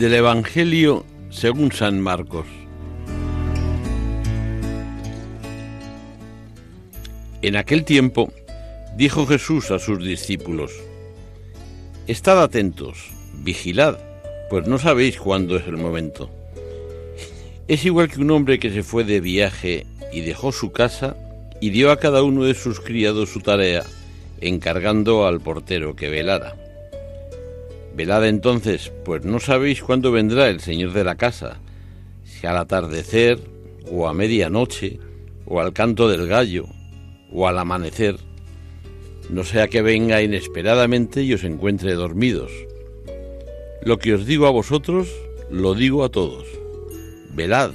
Del Evangelio según San Marcos. En aquel tiempo dijo Jesús a sus discípulos, Estad atentos, vigilad, pues no sabéis cuándo es el momento. Es igual que un hombre que se fue de viaje y dejó su casa y dio a cada uno de sus criados su tarea, encargando al portero que velara. Velad entonces, pues no sabéis cuándo vendrá el Señor de la casa, si al atardecer, o a medianoche, o al canto del gallo, o al amanecer, no sea que venga inesperadamente y os encuentre dormidos. Lo que os digo a vosotros, lo digo a todos. Velad,